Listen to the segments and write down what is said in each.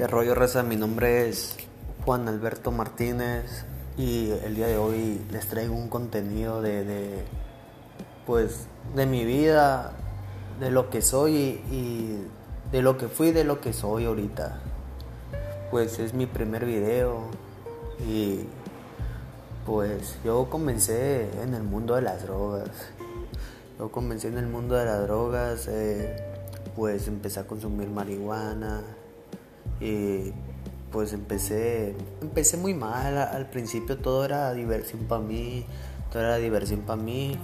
¿Qué rollo, Reza? Mi nombre es Juan Alberto Martínez y el día de hoy les traigo un contenido de, de pues, de mi vida, de lo que soy y de lo que fui, de lo que soy ahorita. Pues es mi primer video y pues yo comencé en el mundo de las drogas. Yo comencé en el mundo de las drogas, eh, pues empecé a consumir marihuana y pues empecé, empecé muy mal. Al principio todo era diversión para mí, todo era diversión para mí.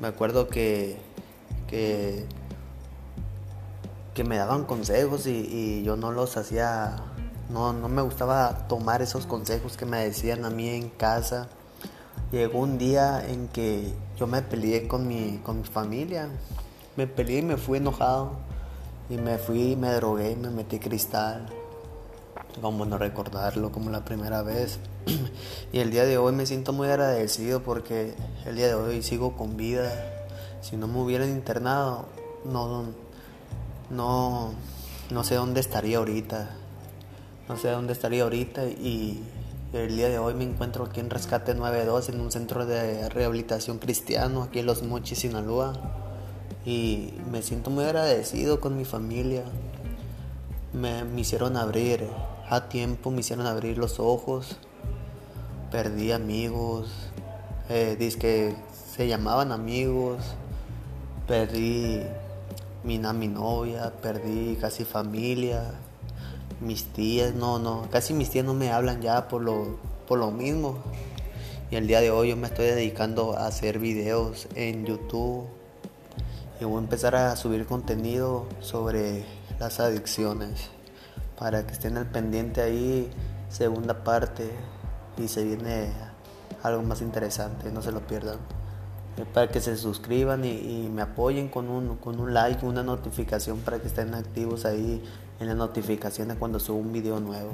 Me acuerdo que, que, que me daban consejos y, y yo no los hacía no, no me gustaba tomar esos consejos que me decían a mí en casa. Llegó un día en que yo me peleé con mi, con mi familia. Me peleé y me fui enojado. Y me fui, me drogué, me metí cristal. Como no recordarlo como la primera vez. y el día de hoy me siento muy agradecido porque el día de hoy sigo con vida. Si no me hubieran internado, no, no, no sé dónde estaría ahorita no sé dónde estaría ahorita y el día de hoy me encuentro aquí en Rescate 92 en un centro de rehabilitación cristiano aquí en Los Mochis, Sinaloa y me siento muy agradecido con mi familia. Me, me hicieron abrir a tiempo, me hicieron abrir los ojos, perdí amigos, eh, que se llamaban amigos, perdí mi, mi novia, perdí casi familia, mis tías, no, no, casi mis tías no me hablan ya por lo, por lo mismo. Y el día de hoy yo me estoy dedicando a hacer videos en YouTube y voy a empezar a subir contenido sobre las adicciones para que estén al pendiente ahí, segunda parte y se viene algo más interesante, no se lo pierdan. Para que se suscriban y, y me apoyen con un, con un like, una notificación para que estén activos ahí en las notificaciones cuando subo un video nuevo.